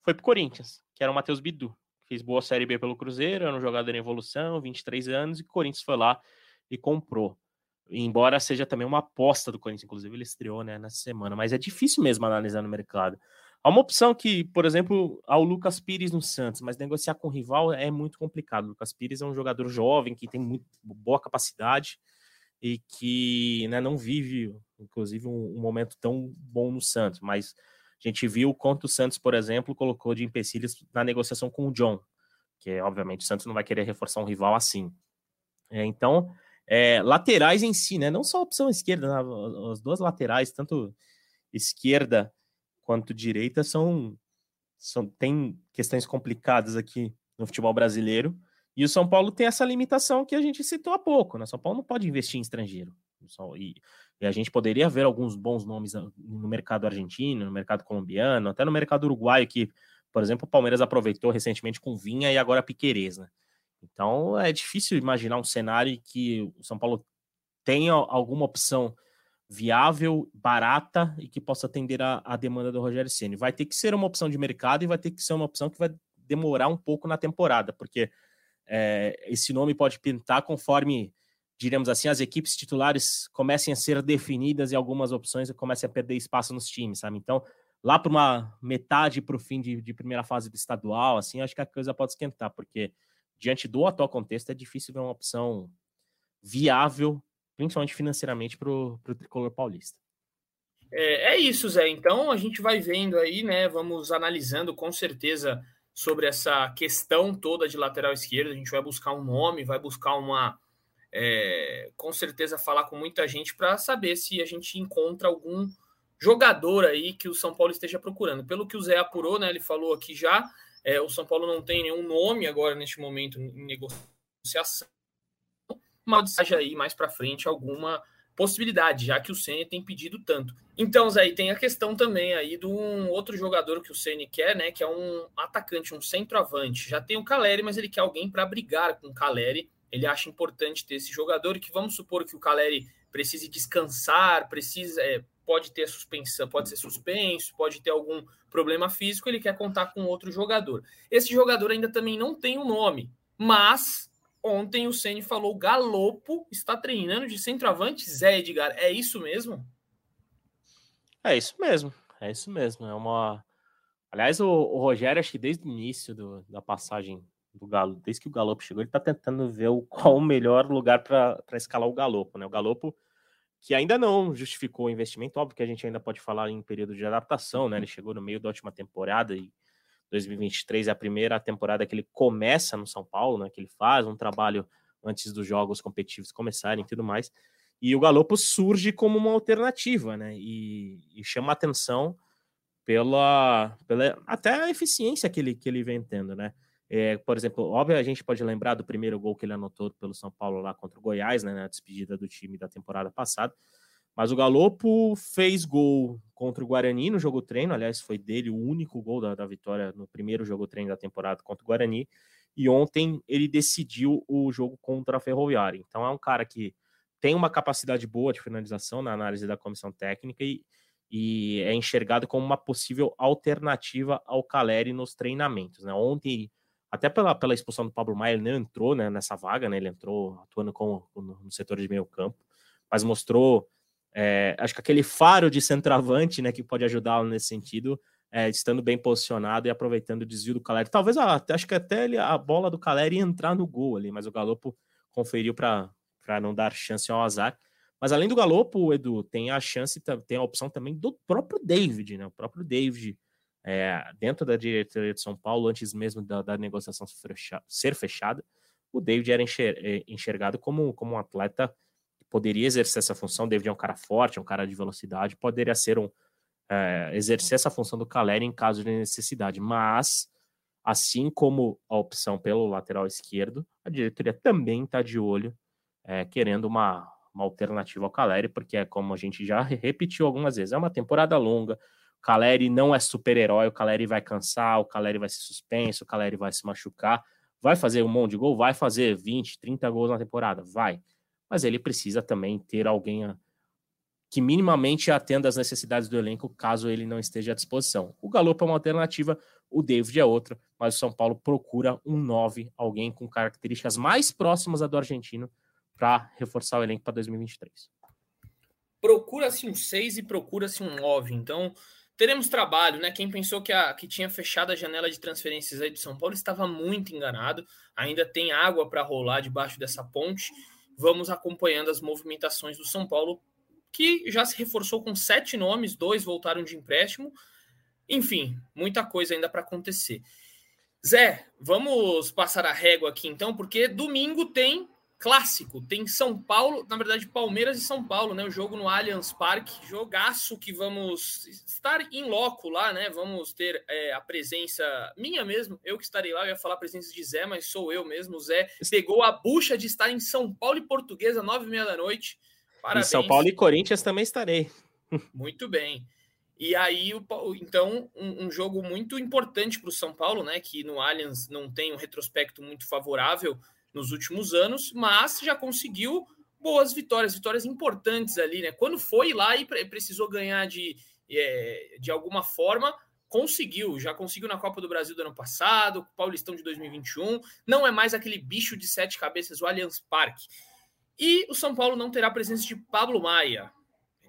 foi pro Corinthians, que era o Matheus Bidu. Fez boa Série B pelo Cruzeiro, era um jogador em evolução, 23 anos, e o Corinthians foi lá e comprou. Embora seja também uma aposta do Corinthians, inclusive ele estreou né, nessa semana, mas é difícil mesmo analisar no mercado. Há uma opção que, por exemplo, há o Lucas Pires no Santos, mas negociar com o rival é muito complicado. O Lucas Pires é um jogador jovem que tem muito boa capacidade e que né, não vive, inclusive, um, um, momento tão bom no Santos. Mas a gente viu quanto o Santos, por exemplo, colocou de empecilhos na negociação com o John, que obviamente o Santos não vai querer reforçar um rival assim. É, então, é, laterais em si, né? Não só a opção esquerda, né, as duas laterais, tanto esquerda quanto direita são, são tem questões complicadas aqui no futebol brasileiro. E o São Paulo tem essa limitação que a gente citou há pouco, né? São Paulo não pode investir em estrangeiro. E, e, a gente poderia ver alguns bons nomes no mercado argentino, no mercado colombiano, até no mercado uruguaio, que, por exemplo, o Palmeiras aproveitou recentemente com Vinha e agora Piquerez, né? Então é difícil imaginar um cenário que o São Paulo tenha alguma opção viável, barata e que possa atender a, a demanda do Rogério Ceni. Vai ter que ser uma opção de mercado e vai ter que ser uma opção que vai demorar um pouco na temporada, porque é, esse nome pode pintar conforme, diremos assim, as equipes titulares comecem a ser definidas e algumas opções comecem a perder espaço nos times, sabe? Então, lá para uma metade para o fim de, de, primeira fase do estadual, assim, acho que a coisa pode esquentar, porque diante do atual contexto é difícil ver uma opção viável principalmente financeiramente, para o tricolor paulista. É, é, isso, Zé. Então a gente vai vendo aí, né? Vamos analisando com certeza sobre essa questão toda de lateral esquerdo. A gente vai buscar um nome, vai buscar uma. É, com certeza falar com muita gente para saber se a gente encontra algum jogador aí que o São Paulo esteja procurando. Pelo que o Zé apurou, né? Ele falou aqui já. É, o São Paulo não tem nenhum nome agora neste momento em negociação mas haja aí mais para frente alguma possibilidade, já que o Ceni tem pedido tanto. Então, Zé, tem a questão também aí de um outro jogador que o Ceni quer, né, que é um atacante, um centroavante. Já tem o Caleri, mas ele quer alguém para brigar com o Caleri. Ele acha importante ter esse jogador e que vamos supor que o Caleri precise descansar, precisa é, pode ter suspensão, pode ser suspenso, pode ter algum problema físico, ele quer contar com outro jogador. Esse jogador ainda também não tem um nome, mas Ontem o Ceni falou: Galopo está treinando de centroavante Zé Edgar. É isso mesmo? É isso mesmo. É isso mesmo. É uma. Aliás, o, o Rogério, acho que desde o início do, da passagem do Galo, desde que o Galopo chegou, ele está tentando ver o, qual o melhor lugar para escalar o Galopo, né? O Galopo que ainda não justificou o investimento, óbvio que a gente ainda pode falar em período de adaptação, né? Ele chegou no meio da última temporada e 2023 é a primeira temporada que ele começa no São Paulo, né? Que ele faz um trabalho antes dos jogos competitivos começarem e tudo mais. E o Galopo surge como uma alternativa, né? E, e chama atenção pela, pela até a eficiência que ele, que ele vem tendo, né? É, por exemplo, óbvio, a gente pode lembrar do primeiro gol que ele anotou pelo São Paulo lá contra o Goiás, né? Na despedida do time da temporada passada. Mas o Galopo fez gol contra o Guarani no jogo treino, aliás, foi dele o único gol da, da vitória no primeiro jogo treino da temporada contra o Guarani. E ontem ele decidiu o jogo contra a Ferroviária. Então é um cara que tem uma capacidade boa de finalização na análise da comissão técnica e, e é enxergado como uma possível alternativa ao Caleri nos treinamentos. Né? Ontem, até pela, pela expulsão do Pablo Maia, ele não entrou né, nessa vaga, né? ele entrou atuando com, no, no setor de meio campo, mas mostrou é, acho que aquele faro de centroavante, né, que pode ajudá-lo nesse sentido, é, estando bem posicionado e aproveitando o desvio do Caleri. Talvez, ah, acho que até ele, a bola do Caleri entrar no gol ali, mas o Galopo conferiu para não dar chance ao azar. Mas além do Galopo, Edu, tem a chance, tem a opção também do próprio David, né? O próprio David, é, dentro da diretoria de São Paulo, antes mesmo da, da negociação ser fechada, o David era é, enxergado como, como um atleta poderia exercer essa função. David é um cara forte, é um cara de velocidade, poderia ser um é, exercer essa função do Caleri em caso de necessidade. Mas, assim como a opção pelo lateral esquerdo, a diretoria também está de olho, é, querendo uma, uma alternativa ao Caleri, porque é como a gente já repetiu algumas vezes, é uma temporada longa. Caleri não é super-herói, o Caleri vai cansar, o Caleri vai ser suspenso, o Caleri vai se machucar. Vai fazer um monte de gol? Vai fazer 20, 30 gols na temporada? Vai. Mas ele precisa também ter alguém que minimamente atenda às necessidades do elenco, caso ele não esteja à disposição. O Galo é uma alternativa, o David é outra, mas o São Paulo procura um 9, alguém com características mais próximas a do argentino, para reforçar o elenco para 2023. Procura-se um 6 e procura-se um 9. Então, teremos trabalho, né? Quem pensou que, a, que tinha fechado a janela de transferências aí do São Paulo estava muito enganado. Ainda tem água para rolar debaixo dessa ponte. Vamos acompanhando as movimentações do São Paulo que já se reforçou com sete nomes, dois voltaram de empréstimo. Enfim, muita coisa ainda para acontecer. Zé, vamos passar a régua aqui então, porque domingo tem clássico, tem São Paulo, na verdade Palmeiras e São Paulo, né? O jogo no Allianz Parque, jogaço que vamos estar em loco lá, né? Vamos ter é, a presença minha mesmo, eu que estarei lá, eu ia falar a presença de Zé, mas sou eu mesmo. O Zé pegou a bucha de estar em São Paulo e Portuguesa, nove e meia da noite. Parabéns. Em São Paulo e Corinthians também estarei. Muito bem. E aí, então, um, um jogo muito importante para o São Paulo, né? Que no Allianz não tem um retrospecto muito favorável nos últimos anos, mas já conseguiu boas vitórias, vitórias importantes ali, né? Quando foi lá e precisou ganhar de, é, de alguma forma, conseguiu. Já conseguiu na Copa do Brasil do ano passado, Paulistão de 2021. Não é mais aquele bicho de sete cabeças, o Allianz Parque. E o São Paulo não terá a presença de Pablo Maia.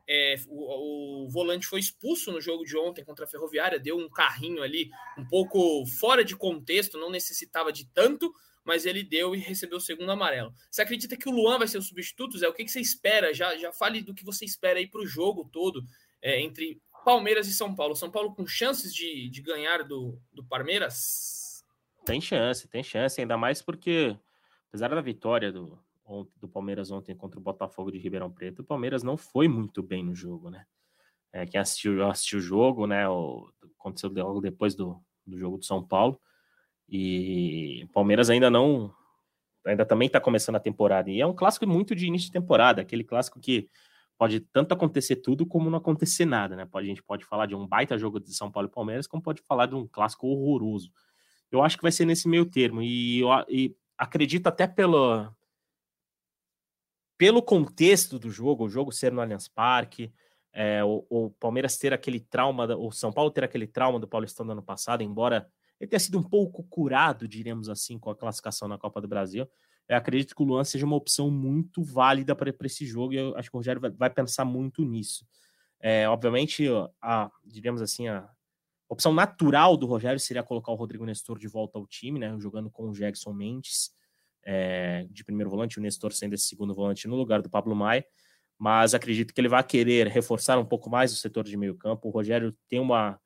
É, o, o, volante foi expulso no jogo de ontem contra a Ferroviária, deu um carrinho ali um pouco fora de contexto, não necessitava de tanto, mas ele deu e recebeu o segundo amarelo. Você acredita que o Luan vai ser o substituto, Zé? O que, que você espera? Já, já fale do que você espera aí para o jogo todo é, entre Palmeiras e São Paulo. São Paulo com chances de, de ganhar do, do Palmeiras? Tem chance, tem chance, ainda mais porque, apesar da vitória do, do Palmeiras ontem contra o Botafogo de Ribeirão Preto, o Palmeiras não foi muito bem no jogo, né? É, quem assistiu, assistiu o jogo, né? O, aconteceu logo depois do, do jogo do São Paulo. E o Palmeiras ainda não. Ainda também está começando a temporada. E é um clássico muito de início de temporada, aquele clássico que pode tanto acontecer tudo como não acontecer nada, né? Pode, a gente pode falar de um baita jogo de São Paulo e Palmeiras, como pode falar de um clássico horroroso. Eu acho que vai ser nesse meio termo. E, eu, e acredito até pelo, pelo contexto do jogo, o jogo ser no Allianz Parque, é, o, o, Palmeiras ter aquele trauma, o São Paulo ter aquele trauma do Paulistão do ano passado, embora ele tenha sido um pouco curado, diríamos assim, com a classificação na Copa do Brasil. Eu acredito que o Luan seja uma opção muito válida para esse jogo e eu acho que o Rogério vai, vai pensar muito nisso. É, obviamente, a, diríamos assim, a opção natural do Rogério seria colocar o Rodrigo Nestor de volta ao time, né, jogando com o Jackson Mendes é, de primeiro volante, o Nestor sendo esse segundo volante no lugar do Pablo Maia, mas acredito que ele vai querer reforçar um pouco mais o setor de meio campo. O Rogério tem uma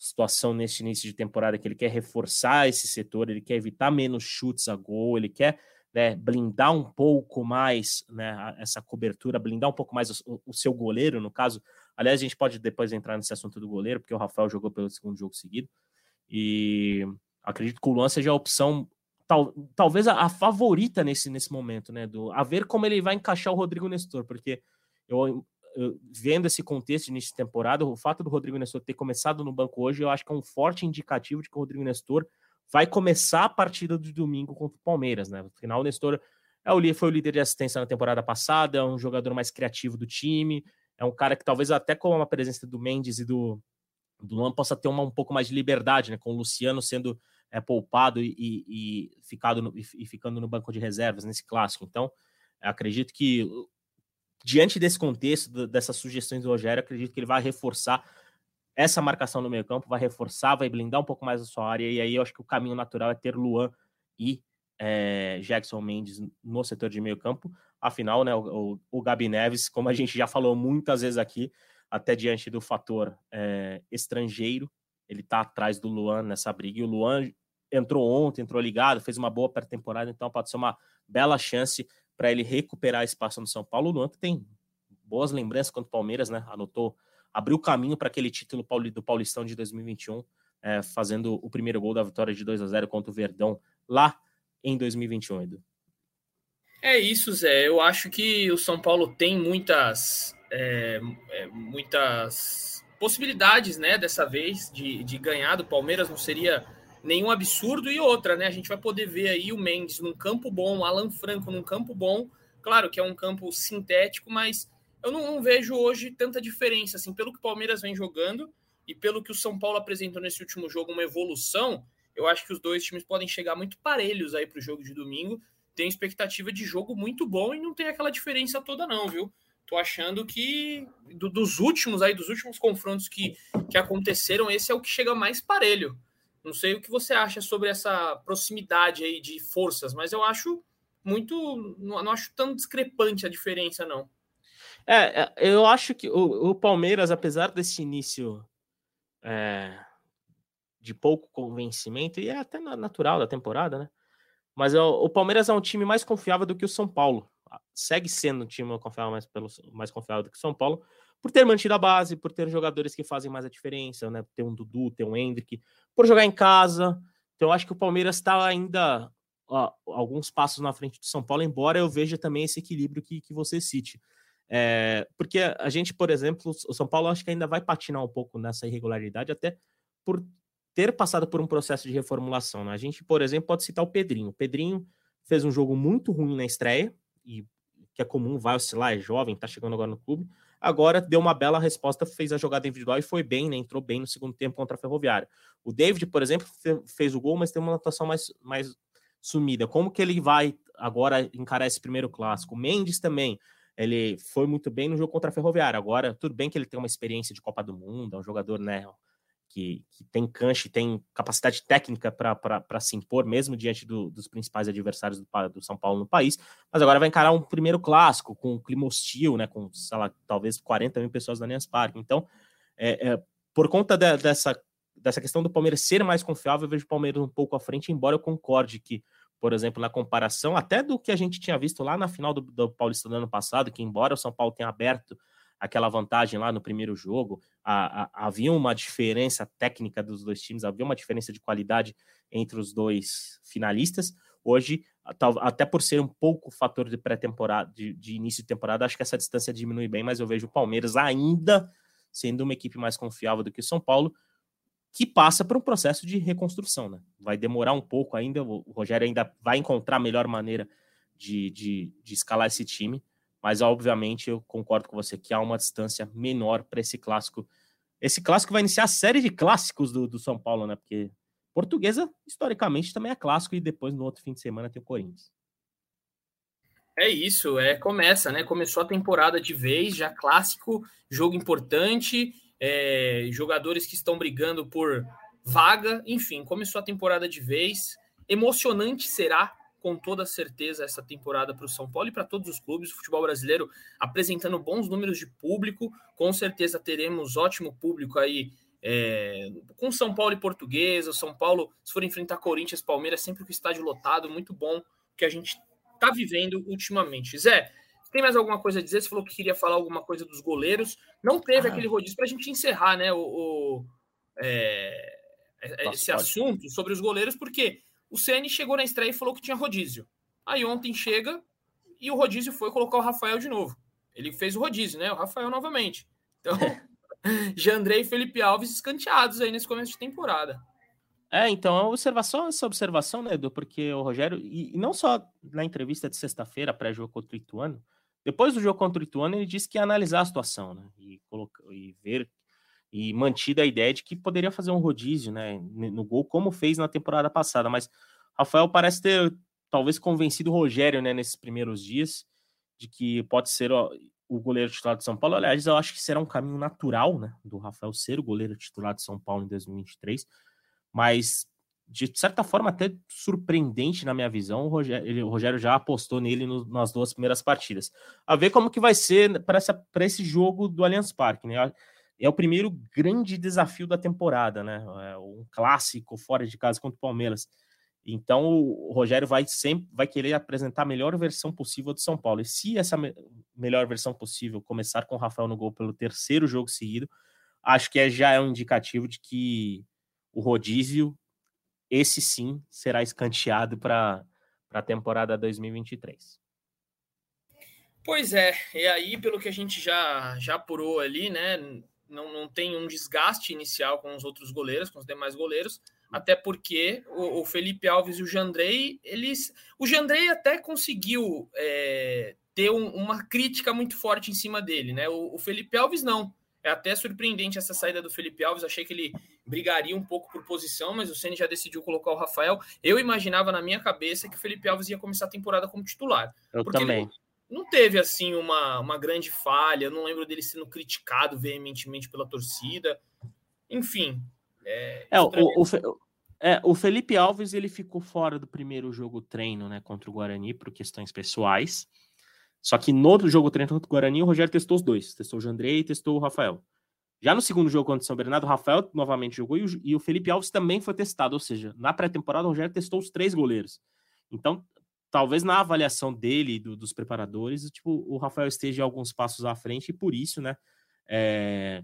situação neste início de temporada que ele quer reforçar esse setor, ele quer evitar menos chutes a gol, ele quer né, blindar um pouco mais né, essa cobertura, blindar um pouco mais o, o, seu goleiro, no caso. Aliás, a gente pode depois entrar nesse assunto do goleiro, porque o Rafael jogou pelo segundo jogo seguido. E acredito que o Luan seja a opção tal, talvez a, a, favorita nesse, nesse momento, né? Do, a ver como ele vai encaixar o Rodrigo Nestor, porque eu, vendo esse contexto de início de temporada, o fato do Rodrigo Nestor ter começado no banco hoje, eu acho que é um forte indicativo de que o Rodrigo Nestor vai começar a partida de domingo contra o Palmeiras, né? Afinal, o Nestor é o, foi o líder de assistência na temporada passada, é um jogador mais criativo do time, é um cara que talvez até com a presença do Mendes e do, do Luan possa ter uma, um pouco mais de liberdade, né? Com o Luciano sendo é, poupado e, e, ficado no, e, ficando no banco de reservas nesse clássico. Então, acredito que, diante desse contexto, dessas sugestões do Rogério, acredito que ele vai reforçar essa marcação no meio campo, vai reforçar, vai blindar um pouco mais a sua área, e aí eu acho que o caminho natural é ter Luan e é, Jackson Mendes no setor de meio campo. Afinal, né, o, o, o Gabi Neves, como a gente já falou muitas vezes aqui, até diante do fator é, estrangeiro, ele tá atrás do Luan nessa briga, e o Luan entrou ontem, entrou ligado, fez uma boa pré-temporada, então pode ser uma bela chance para ele recuperar espaço no São Paulo. O Luan que tem boas lembranças contra o Palmeiras, né? Anotou, abriu caminho para aquele título do Paulistão de 2021, é, fazendo o primeiro gol da vitória de 2 a 0 contra o Verdão lá em 2021, Edu. É isso, Zé. Eu acho que o São Paulo tem muitas, é, é, muitas possibilidades, né, dessa vez de, de ganhar do Palmeiras não seria nenhum absurdo. E outra, né, a gente vai poder ver aí o Mendes num campo bom, o Alan Franco num campo bom. Claro que é um campo sintético, mas eu não, não vejo hoje tanta diferença, assim, pelo que o Palmeiras vem jogando e pelo que o São Paulo apresentou nesse último jogo, uma evolução. Eu acho que os dois times podem chegar muito parelhos aí para o jogo de domingo. Tem expectativa de jogo muito bom e não tem aquela diferença toda, não, viu? Tô achando que do, dos últimos aí, dos últimos confrontos que, que aconteceram, esse é o que chega mais parelho. Não sei o que você acha sobre essa proximidade aí de forças, mas eu acho muito. Não, acho tão discrepante a diferença, não. É, é eu acho que o, o Palmeiras, apesar desse início é, de pouco convencimento, e é até natural da temporada, né? Mas o, o, Palmeiras é um time mais confiável do que o São Paulo. Segue sendo um time confiável mais, pelo, mais confiável do que o São Paulo, por ter mantido a base, por ter jogadores que fazem mais a diferença, né? Ter um Dudu, ter um Hendrick, por jogar em casa. Então, eu acho que o Palmeiras está ainda ó, alguns passos na frente do São Paulo, embora eu veja também esse equilíbrio que, que você cite. É, porque a gente, por exemplo, o São Paulo acho que ainda vai patinar um pouco nessa irregularidade, até por ter passado por um processo de reformulação. Né? A gente, por exemplo, pode citar o Pedrinho. O Pedrinho fez um jogo muito ruim na estreia, e que é comum, vai oscilar, é jovem, tá chegando agora no clube. Agora deu uma bela resposta, fez a jogada individual e foi bem, né? Entrou bem no segundo tempo contra a Ferroviária. O David, por exemplo, fez o gol, mas tem uma atuação mais, mais sumida. Como que ele vai agora encarar esse primeiro clássico? O Mendes também ele foi muito bem no jogo contra a Ferroviária. Agora, tudo bem que ele tem uma experiência de Copa do Mundo, é um jogador né, que, que tem canche, tem capacidade técnica para se impor, mesmo diante do, dos principais adversários do, do, São Paulo no país. Mas agora vai encarar um primeiro clássico com um clima hostil, né, com, sei lá, talvez 40 mil pessoas na Allianz Parque. Então, é, é, por conta de, dessa, dessa questão do Palmeiras ser mais confiável, eu vejo o Palmeiras um pouco à frente, embora eu concorde que por exemplo, na comparação até do que a gente tinha visto lá na final do, do Paulista do ano passado, que embora o São Paulo tenha aberto aquela vantagem lá no primeiro jogo, a, a, havia uma diferença técnica dos dois times, havia uma diferença de qualidade entre os dois finalistas. Hoje, até por ser um pouco fator de pré-temporada, de, de início de temporada, acho que essa distância diminui bem, mas eu vejo o Palmeiras ainda sendo uma equipe mais confiável do que o São Paulo, que passa por um processo de reconstrução, né? Vai demorar um pouco ainda, o Rogério ainda vai encontrar a melhor maneira de, de, de escalar esse time, mas obviamente eu concordo com você que há uma distância menor para esse clássico. Esse clássico vai iniciar a série de clássicos do, do São Paulo, né? Porque portuguesa, historicamente, também é clássico, e depois no outro fim de semana tem o Corinthians. É isso, é começa, né? Começou a temporada de vez, já clássico, jogo importante é, jogadores que estão brigando por vaga, enfim, começou a temporada de vez. Emocionante será, com toda certeza, essa temporada para o São Paulo e para todos os clubes. O futebol brasileiro apresentando bons números de público, com certeza teremos ótimo público aí. É, com São Paulo e Portuguesa, São Paulo, se for enfrentar Corinthians, Palmeiras, sempre com o estádio lotado, muito bom que a gente está vivendo ultimamente. Zé, tem mais alguma coisa a dizer? Você falou que queria falar alguma coisa dos goleiros. Não teve ah. aquele rodízio para a gente encerrar né, o, o é, é Nossa, esse pode. assunto sobre os goleiros, porque o CN chegou na estreia e falou que tinha rodízio. Aí ontem chega e o rodízio foi colocar o Rafael de novo. Ele fez o rodízio, né? O Rafael novamente. Então, Jandrei e Felipe Alves escanteados aí nesse começo de temporada. É, então, a observação, essa observação, né, Edu, porque o Rogério, e, e não só na entrevista de sexta-feira, pré-jogo contra o Ituano, depois do jogo contra o Ituano, ele disse que ia analisar a situação, né? E, colocar, e ver e mantida a ideia de que poderia fazer um rodízio, né, no gol, como fez na temporada passada. Mas Rafael parece ter talvez convencido o Rogério, né, nesses primeiros dias, de que pode ser ó, o goleiro titular de São Paulo. Aliás, eu acho que será um caminho natural, né, do Rafael ser o goleiro titular de São Paulo em 2023. Mas de certa forma até surpreendente na minha visão, o Rogério, ele, o Rogério já apostou nele no, nas duas primeiras partidas. A ver como que vai ser para esse jogo do Allianz Parque, né? É o primeiro grande desafio da temporada, né? É um clássico fora de casa contra o Palmeiras. Então o Rogério vai sempre vai querer apresentar a melhor versão possível do São Paulo. E se essa me melhor versão possível começar com o Rafael no gol pelo terceiro jogo seguido, acho que é, já é um indicativo de que o rodízio esse sim será escanteado para a temporada 2023. Pois é, e aí, pelo que a gente já, já apurou ali, né? Não, não tem um desgaste inicial com os outros goleiros, com os demais goleiros, até porque o, o Felipe Alves e o Jandrei, eles. O Jandrei até conseguiu é, ter um, uma crítica muito forte em cima dele, né? O, o, Felipe Alves não. É até surpreendente essa saída do Felipe Alves. Achei que ele brigaria um pouco por posição, mas o Ceni já decidiu colocar o Rafael. Eu imaginava na minha cabeça que o Felipe Alves ia começar a temporada como titular. Eu também. Ele, não teve assim uma, uma grande falha. Eu não lembro dele sendo criticado veementemente pela torcida. Enfim. É, é, o, o, é, o Felipe Alves ele ficou fora do primeiro jogo treino né, contra o Guarani por questões pessoais. Só que no outro jogo treino contra o Guarani, o Rogério testou os dois. Testou o Jandrei e testou o Rafael. Já no segundo jogo contra o São Bernardo, o Rafael novamente jogou e o, e o Felipe Alves também foi testado. Ou seja, na pré-temporada, o Rogério testou os três goleiros. Então, talvez na avaliação dele do, dos preparadores, tipo, o Rafael esteja alguns passos à frente e por isso, né, é,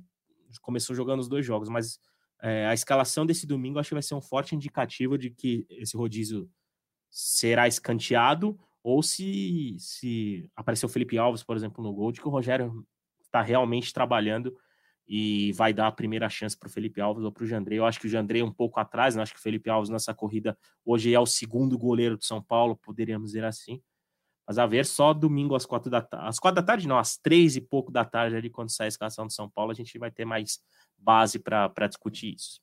começou jogando os dois jogos, mas é, a escalação desse domingo acho que vai ser um forte indicativo de que esse rodízio será escanteado ou se, se o Felipe Alves, por exemplo, no gol, de que o Rogério está realmente trabalhando e vai dar a primeira chance para o Felipe Alves ou para o Jandrei. Eu acho que o Jandrei é um pouco atrás, né? acho que o Felipe Alves nessa corrida hoje é o segundo goleiro de São Paulo, poderíamos dizer assim. Mas a ver, só domingo às quatro da tarde, às quatro da tarde não, às três e pouco da tarde ali, quando sai a escalação de São Paulo, a gente vai ter mais base para discutir isso.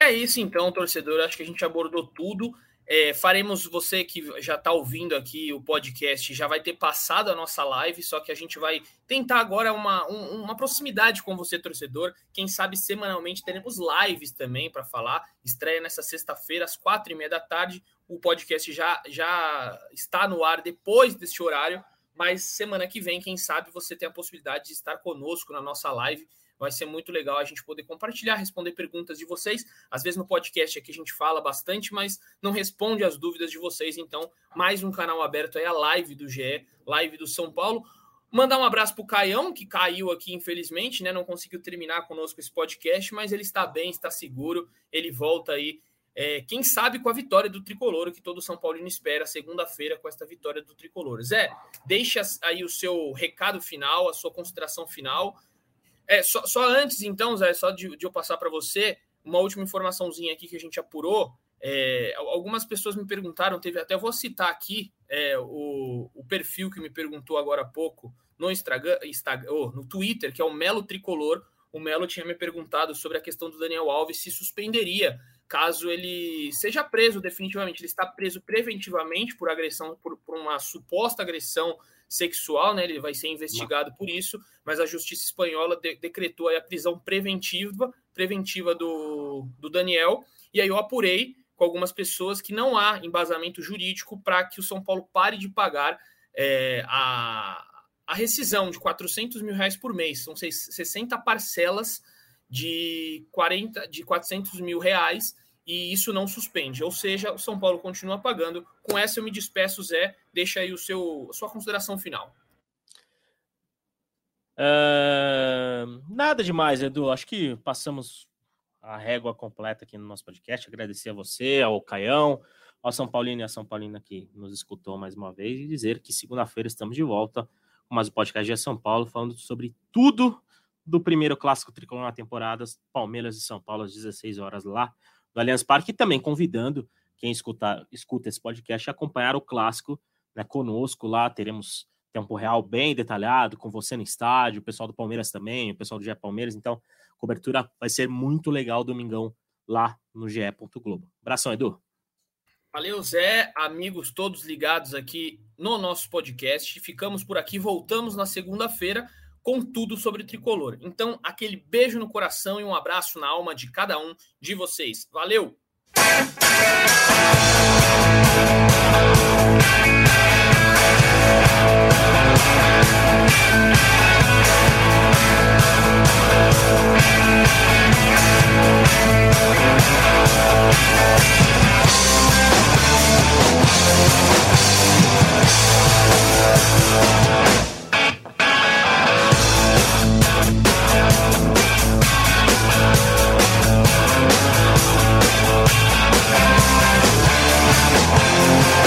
É isso então, torcedor. Acho que a gente abordou tudo. É, faremos, você que já está ouvindo aqui o podcast, já vai ter passado a nossa live, só que a gente vai tentar agora uma, um, uma proximidade com você, torcedor. Quem sabe semanalmente teremos lives também para falar. Estreia nessa sexta-feira, às quatro e meia da tarde. O podcast já, já está no ar depois deste horário, mas semana que vem, quem sabe, você tem a possibilidade de estar conosco na nossa live Vai ser muito legal a gente poder compartilhar, responder perguntas de vocês. Às vezes no podcast aqui a gente fala bastante, mas não responde as dúvidas de vocês. Então, mais um canal aberto aí, a live do GE, live do São Paulo. Mandar um abraço para o Caião, que caiu aqui, infelizmente, né? Não conseguiu terminar conosco esse podcast, mas ele está bem, está seguro. Ele volta aí, é, quem sabe, com a vitória do Tricolor, que todo São Paulino espera, segunda-feira, com esta vitória do Tricolor. Zé, deixa aí o seu recado final, a sua consideração final é, só, só antes, então, Zé, só de, de eu passar para você, uma última informaçãozinha aqui que a gente apurou. É, algumas pessoas me perguntaram, teve até vou citar aqui é, o, o, perfil que me perguntou agora há pouco no Instagram, Instagram oh, no Twitter, que é o Melo Tricolor. O Melo tinha me perguntado sobre a questão do Daniel Alves se suspenderia caso ele seja preso definitivamente. Ele está preso preventivamente por agressão, por, por uma suposta agressão sexual, né? Ele vai ser investigado por isso, mas a justiça espanhola de, decretou a prisão preventiva, preventiva do, do Daniel. E aí eu apurei com algumas pessoas que não há embasamento jurídico para que o São Paulo pare de pagar é, a, a rescisão de 400 mil reais por mês. São 60 parcelas de 40 de 400 mil reais e isso não suspende. Ou seja, o São Paulo continua pagando. Com essa eu me despeço, Zé. Deixa aí o seu, sua consideração final. Uh, nada demais, Edu. Acho que passamos a régua completa aqui no nosso podcast. Agradecer a você, ao Caião, ao São Paulino e a São Paulina que nos escutou mais uma vez e dizer que segunda-feira estamos de volta com mais um podcast de São Paulo, falando sobre tudo do primeiro clássico tricolor na temporada, Palmeiras e São Paulo às 16 horas lá do Allianz Parque e também convidando quem escuta, escuta esse podcast a acompanhar o clássico né, conosco lá. Teremos tempo real bem detalhado, com você no estádio, o pessoal do Palmeiras também, o pessoal do GE Palmeiras. Então, cobertura vai ser muito legal domingão lá no GE. Globo. Abração, Edu. Valeu, Zé. Amigos todos ligados aqui no nosso podcast. Ficamos por aqui, voltamos na segunda-feira com tudo sobre o tricolor. Então, aquele beijo no coração e um abraço na alma de cada um de vocês. Valeu! We'll